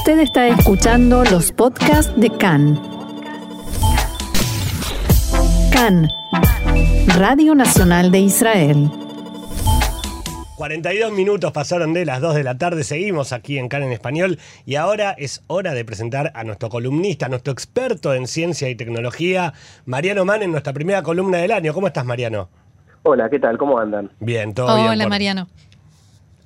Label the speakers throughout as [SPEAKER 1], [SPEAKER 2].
[SPEAKER 1] Usted está escuchando los podcasts de CAN. CAN, Radio Nacional de Israel.
[SPEAKER 2] 42 minutos pasaron de las 2 de la tarde, seguimos aquí en CAN en español y ahora es hora de presentar a nuestro columnista, a nuestro experto en ciencia y tecnología, Mariano Mann, en nuestra primera columna del año. ¿Cómo estás, Mariano?
[SPEAKER 3] Hola, ¿qué tal? ¿Cómo andan?
[SPEAKER 2] Bien, todo bien.
[SPEAKER 4] Hola,
[SPEAKER 2] por-
[SPEAKER 4] Mariano.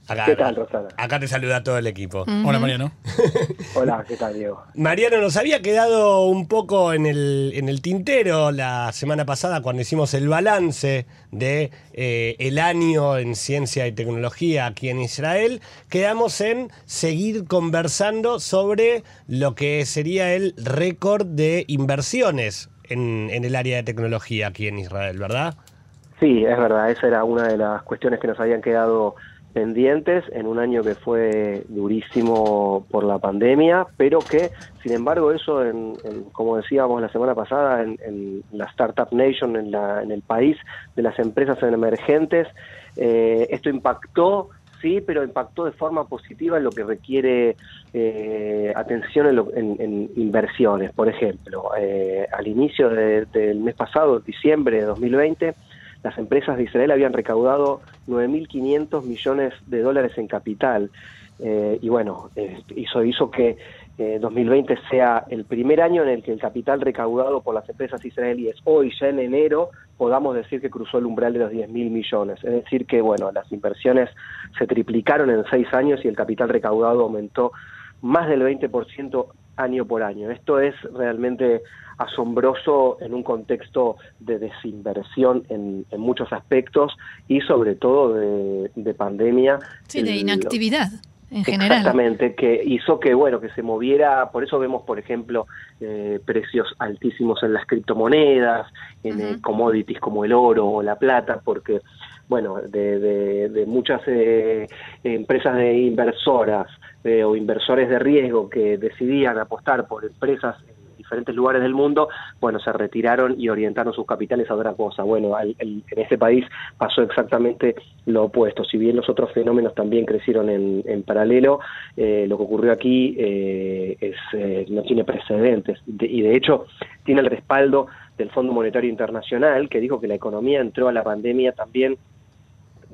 [SPEAKER 2] Acá,
[SPEAKER 3] ¿Qué tal, Rosana?
[SPEAKER 2] Acá te saluda todo el equipo.
[SPEAKER 5] Hola Mariano.
[SPEAKER 3] Hola, ¿qué tal, Diego?
[SPEAKER 2] Mariano, nos había quedado un poco en el, en el tintero la semana pasada cuando hicimos el balance de eh, el año en ciencia y tecnología aquí en Israel. Quedamos en seguir conversando sobre lo que sería el récord de inversiones en, en el área de tecnología aquí en Israel, ¿verdad?
[SPEAKER 3] Sí, es verdad, esa era una de las cuestiones que nos habían quedado pendientes en un año que fue durísimo por la pandemia, pero que, sin embargo, eso, en, como decíamos la semana pasada, en, en la Startup Nation, en, la- en el país de las empresas emergentes, eh, esto impactó, sí, pero impactó de forma positiva en lo que requiere eh, atención en, lo- en- en inversiones. Por ejemplo, eh, al inicio de- del mes pasado, diciembre de 2020, las empresas de Israel habían recaudado 9.500 millones de dólares en capital. Eh, y bueno, eh, eso hizo que eh, 2020 sea el primer año en el que el capital recaudado por las empresas israelíes, hoy ya en enero, podamos decir que cruzó el umbral de los 10.000 millones. Es decir, que bueno, las inversiones se triplicaron en seis años y el capital recaudado aumentó más del 20% año por año. Esto es realmente asombroso en un contexto de desinversión en, en muchos aspectos y sobre todo de, de pandemia.
[SPEAKER 4] Sí, de inactividad en general.
[SPEAKER 3] Exactamente, que hizo que bueno que se moviera, por eso vemos por ejemplo eh, precios altísimos en las criptomonedas, en eh, commodities como el oro o la plata, porque bueno de, de- muchas eh, empresas de inversoras eh, o inversores de riesgo que decidían apostar por empresas en diferentes lugares del mundo, bueno, se retiraron y orientaron sus capitales a otra cosa. Bueno, al- en este país pasó exactamente lo opuesto. Si bien los otros fenómenos también crecieron en, en paralelo, eh, lo que ocurrió aquí eh, es, eh, no tiene precedentes De- y de hecho tiene el respaldo del Fondo Monetario Internacional que dijo que la economía entró a la pandemia también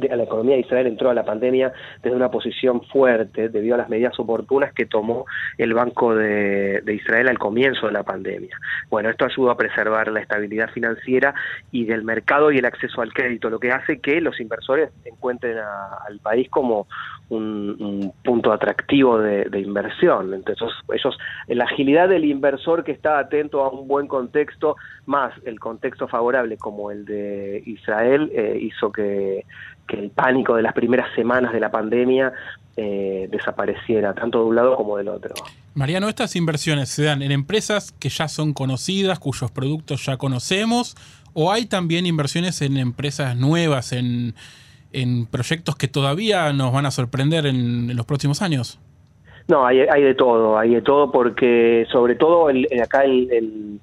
[SPEAKER 3] de- la economía de Israel entró a la pandemia desde una posición fuerte debido a las medidas oportunas que tomó el Banco de, de Israel al comienzo de la pandemia. Bueno, esto ayudó a preservar la estabilidad financiera y del mercado y el acceso al crédito, lo que hace que los inversores encuentren al país como un, un punto atractivo de, de inversión. Entonces, ellos, la agilidad del inversor que está atento a un buen contexto, más el contexto favorable como el de Israel, eh, hizo que, que el pánico de las primeras semanas de la pandemia eh, desapareciera, tanto de un lado como del otro.
[SPEAKER 5] Mariano, estas inversiones se dan en empresas que ya son conocidas, cuyos productos ya conocemos, o hay también inversiones en empresas nuevas, en, en proyectos que todavía nos van a sorprender en, en los próximos años.
[SPEAKER 3] No, hay, hay de todo, hay de todo porque sobre todo el, acá el, el-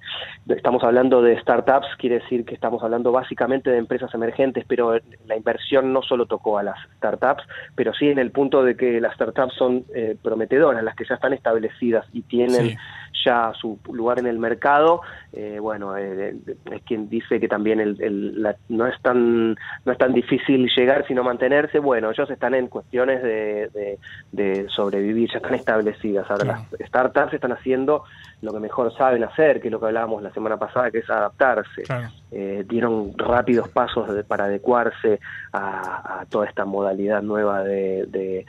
[SPEAKER 3] estamos hablando de startups, quiere decir que estamos hablando básicamente de empresas emergentes, pero la inversión no solo tocó a las startups, pero sí en el punto de que las startups son eh, prometedoras, las que ya están establecidas y tienen. Ya su lugar en el mercado, eh, bueno, eh, es quien dice que también el, el- la- no es tan no es tan difícil llegar sino mantenerse, bueno, ellos están en cuestiones de, de- de sobrevivir, ya están establecidas. Ahora
[SPEAKER 5] Claro.
[SPEAKER 3] las startups están haciendo lo que mejor saben hacer, que es lo que hablábamos la semana pasada, que es adaptarse.
[SPEAKER 5] Claro.
[SPEAKER 3] Eh, dieron rápidos pasos de- para adecuarse a, a toda esta modalidad nueva de, de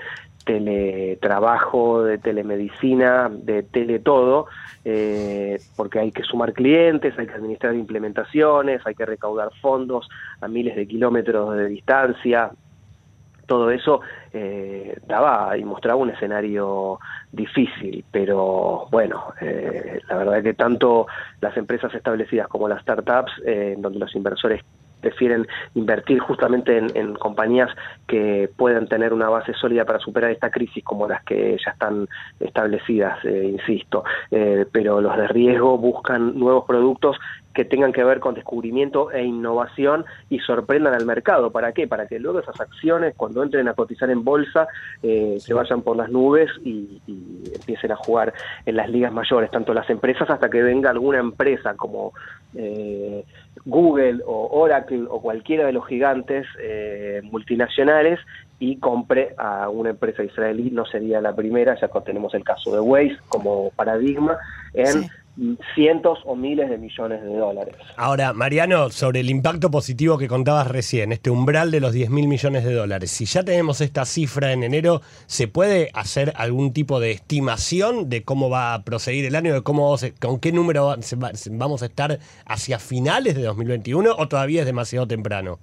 [SPEAKER 3] teletrabajo, de telemedicina, de teletodo, eh, porque hay que sumar clientes, hay que administrar implementaciones, hay que recaudar fondos a miles de kilómetros de distancia. Todo eso eh, daba y mostraba un escenario difícil, pero bueno, eh, la verdad que tanto las empresas establecidas como las startups, eh, en donde los inversores prefieren invertir justamente en, compañías que puedan tener una base sólida para superar esta crisis como las que ya están establecidas, eh, insisto. Eh, pero los de riesgo buscan nuevos productos que tengan que ver con descubrimiento e innovación y sorprendan al mercado. ¿Para qué? Para que luego esas acciones, cuando entren a cotizar en bolsa, eh, se vayan por las nubes y, empiecen a jugar en las ligas mayores, tanto las empresas hasta que venga alguna empresa como eh, Google o Oracle o cualquiera de los gigantes eh, multinacionales y compre a una empresa israelí, no sería la primera, ya tenemos el caso de Waze como paradigma en cientos o miles de millones de dólares.
[SPEAKER 2] Ahora, Mariano, sobre el impacto positivo que contabas recién, este umbral de los 10 mil millones de dólares, si ya tenemos esta cifra en enero, ¿se puede hacer algún tipo de estimación de cómo va a proseguir el año, de cómo con qué número vamos a estar hacia finales de 2021 o todavía es demasiado temprano?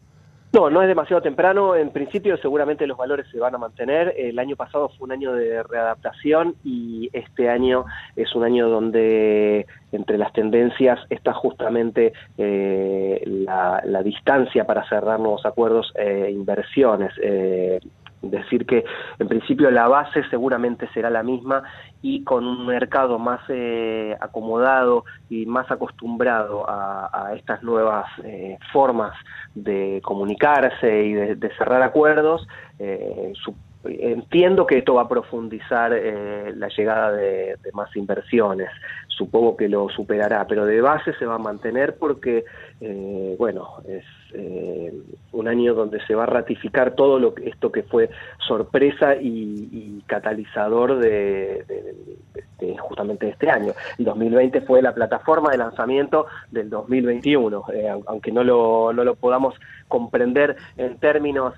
[SPEAKER 3] No, no es demasiado temprano. En principio seguramente los valores se van a mantener. El año pasado fue un año de readaptación y este año es un año donde entre las tendencias está justamente eh, la, distancia para cerrar nuevos acuerdos e inversiones. Eh, decir que en principio la base seguramente será la misma y con un mercado más eh, acomodado y más acostumbrado a, estas nuevas eh, formas de comunicarse y de, cerrar acuerdos, eh, entiendo que esto va a profundizar la llegada de, más inversiones. Supongo que lo superará, pero de base se va a mantener porque, bueno, es eh, un año donde se va a ratificar todo lo que, esto que fue sorpresa y, catalizador de, justamente este año. El 2020 fue la plataforma de lanzamiento del 2021, eh, aunque no lo, no lo podamos comprender en términos...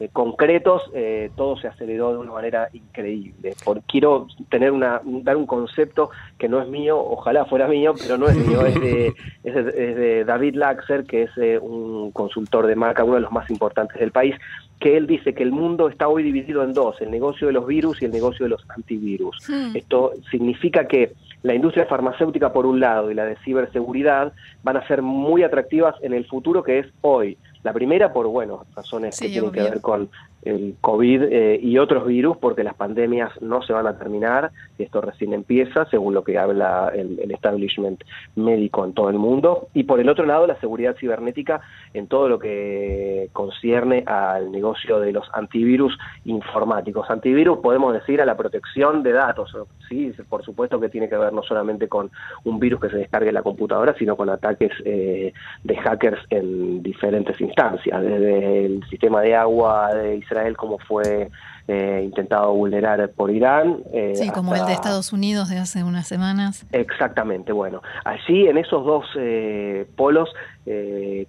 [SPEAKER 3] Eh, concretos, eh, todo se aceleró de una manera increíble. Por, quiero tener una, dar un concepto que no es mío, ojalá fuera mío, pero no es mío, es de, es de, David Laxer, que es eh, un consultor de marca, uno de los más importantes del país, que él dice que el mundo está hoy dividido en dos, el negocio de los virus y el negocio de los antivirus. Hmm. Esto significa que la industria farmacéutica por un lado y la de ciberseguridad van a ser muy atractivas en el futuro que es hoy. La primera por, bueno, razones que tienen que ver con el COVID eh, y otros virus, porque las pandemias no se van a terminar, esto recién empieza, según lo que habla el, establishment médico en todo el mundo, y por el otro lado la seguridad cibernética en todo lo que concierne al negocio de los antivirus informáticos. Antivirus podemos decir a la protección de datos, sí, por supuesto que tiene que ver no solamente con un virus que se descargue en la computadora, sino con ataques eh, de hackers en diferentes instancias, desde el sistema de agua de Israel como fue eh, intentado vulnerar por Irán.
[SPEAKER 4] Eh, sí, como el de Estados Unidos de hace unas semanas.
[SPEAKER 3] Exactamente, bueno, allí en esos dos eh, polos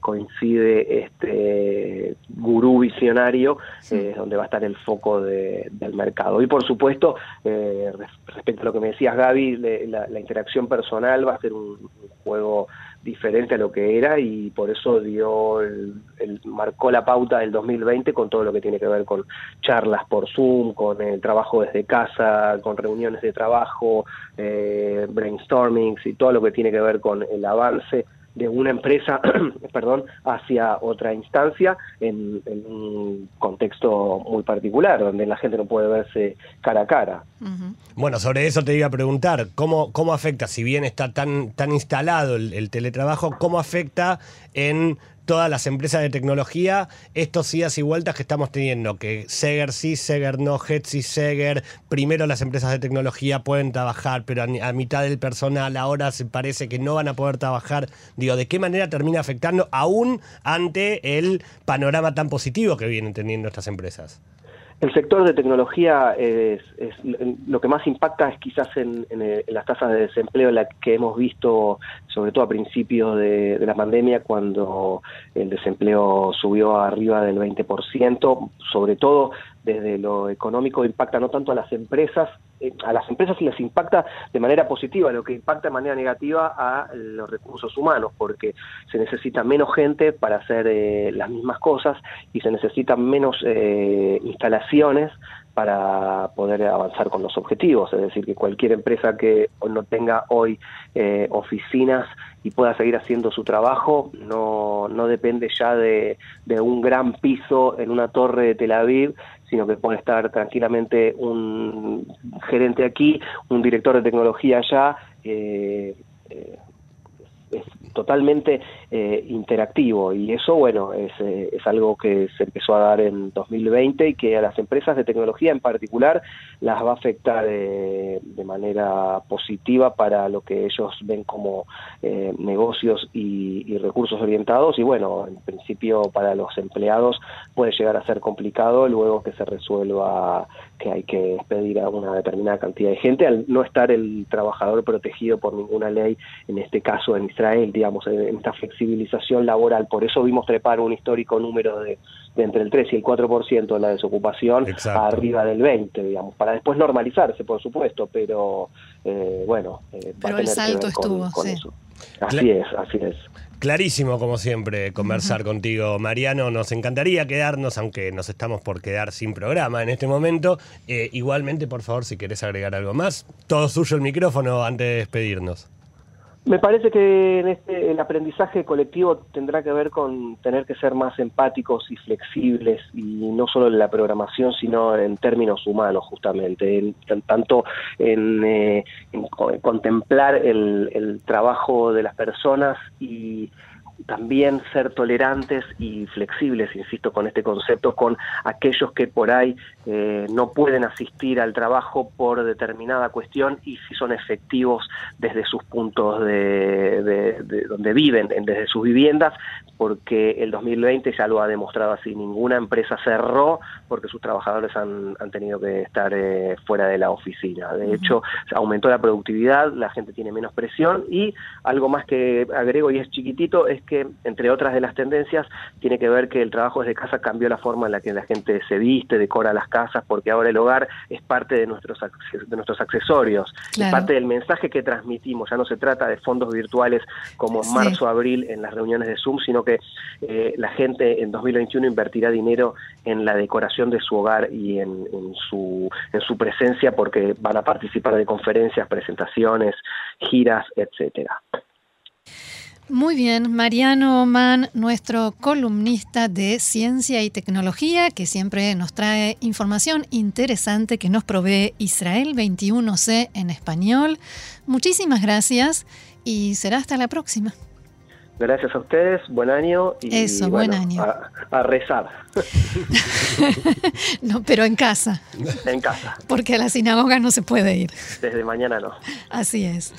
[SPEAKER 3] coincide este gurú visionario, donde va a estar el foco del mercado. Y por supuesto, respecto a lo que me decías Gaby, la, interacción personal va a ser un juego diferente a lo que era y por eso dio el, marcó la pauta del 2020 con todo lo que tiene que ver con charlas por Zoom, con el trabajo desde casa, con reuniones de trabajo, eh, brainstormings y todo lo que tiene que ver con el avance de una empresa perdón, hacia otra instancia en, un contexto muy particular, donde la gente no puede verse cara a cara.
[SPEAKER 2] Bueno, sobre eso te iba a preguntar, ¿cómo, cómo afecta, si bien está tan, tan instalado el teletrabajo, cómo afecta en todas las empresas de tecnología, estos idas y vueltas que estamos teniendo, que Seger sí, Seger no, Hetzi, Seger, primero las empresas de tecnología pueden trabajar, pero a, mitad del personal ahora se parece que no van a poder trabajar. Digo, ¿de qué manera termina afectando aún ante el panorama tan positivo que vienen teniendo estas empresas?
[SPEAKER 3] El sector de tecnología es, lo que más impacta es quizás en, las tasas de desempleo la que hemos visto, sobre todo a principios de, la pandemia, cuando el desempleo subió arriba del 20%, sobre todo desde lo económico impacta no tanto a las empresas, eh, a las empresas les impacta de manera positiva, lo que impacta de manera negativa a los recursos humanos, porque se necesita menos gente para hacer eh, las mismas cosas y se necesitan menos eh, instalaciones para poder avanzar con los objetivos. Es decir, que cualquier empresa que no tenga hoy oficinas y pueda seguir haciendo su trabajo, no, no depende ya de, de un gran piso en una torre de Tel Aviv, sino que puede estar tranquilamente un gerente aquí, un director de tecnología allá, eh, totalmente eh, interactivo. Y eso, bueno, es, eh, es, algo que se empezó a dar en 2020 y que a las empresas de tecnología en particular las va a afectar eh, de manera positiva para lo que ellos ven como eh, negocios y, y, recursos orientados. Y bueno, en principio para los empleados puede llegar a ser complicado luego que se resuelva que hay que despedir a una determinada cantidad de gente al no estar el trabajador protegido por ninguna ley, en este caso en Israel, digamos, en esta flexibilización laboral. Por eso vimos trepar un histórico número de, de entre el 3 y el 4% de la desocupación
[SPEAKER 2] Exacto.
[SPEAKER 3] arriba del 20, digamos, para después normalizarse, por supuesto, pero eh, bueno, eh, va
[SPEAKER 4] Pero el
[SPEAKER 3] tener
[SPEAKER 4] salto
[SPEAKER 3] que ver con,
[SPEAKER 4] estuvo,
[SPEAKER 3] con
[SPEAKER 4] sí.
[SPEAKER 3] eso. Así es, así es.
[SPEAKER 2] Clarísimo, como siempre, conversar contigo, Mariano. Nos encantaría quedarnos, aunque nos estamos por quedar sin programa en este momento. Eh, igualmente, por favor, si querés agregar algo más, todo suyo el micrófono antes de despedirnos.
[SPEAKER 3] Me parece que en este, el aprendizaje colectivo tendrá que ver con tener que ser más empáticos y flexibles, y no solo en la programación, sino en términos humanos, justamente, en, tanto en, eh, contemplar el, el trabajo de las personas y también ser tolerantes y flexibles, insisto, con este concepto, con aquellos que por ahí eh, no pueden asistir al trabajo por determinada cuestión y si son efectivos desde sus puntos de, de- de donde viven, en- desde sus viviendas, porque el 2020 ya lo ha demostrado así, ninguna empresa cerró porque sus trabajadores han, han tenido que estar eh, fuera de la oficina. De hecho, aumentó la productividad, la gente tiene menos presión y algo más que agrego y es chiquitito es que, entre otras de las tendencias, tiene que ver que el trabajo desde casa cambió la forma en la que la gente se viste, decora las casas, porque ahora el hogar es parte de nuestros, de nuestros accesorios,
[SPEAKER 4] Claro.
[SPEAKER 3] es parte del mensaje que transmitimos. Ya no se trata de fondos virtuales como en
[SPEAKER 4] Sí.
[SPEAKER 3] marzo, abril en las reuniones de Zoom, sino que eh, la gente en 2021 invertirá dinero en la decoración de su hogar y en, en su, en su presencia porque van a participar de conferencias, presentaciones, giras, etcétera.
[SPEAKER 4] Muy bien, Mariano Mann, nuestro columnista de ciencia y tecnología, que siempre nos trae información interesante que nos provee Israel 21C en español. Muchísimas gracias y será hasta la próxima.
[SPEAKER 3] Gracias a ustedes, buen año y
[SPEAKER 4] Eso, buen año.
[SPEAKER 3] A, a rezar
[SPEAKER 4] No, pero en casa,
[SPEAKER 3] en casa.
[SPEAKER 4] porque a la sinagoga no se puede ir.
[SPEAKER 3] Desde mañana no.
[SPEAKER 4] Así es.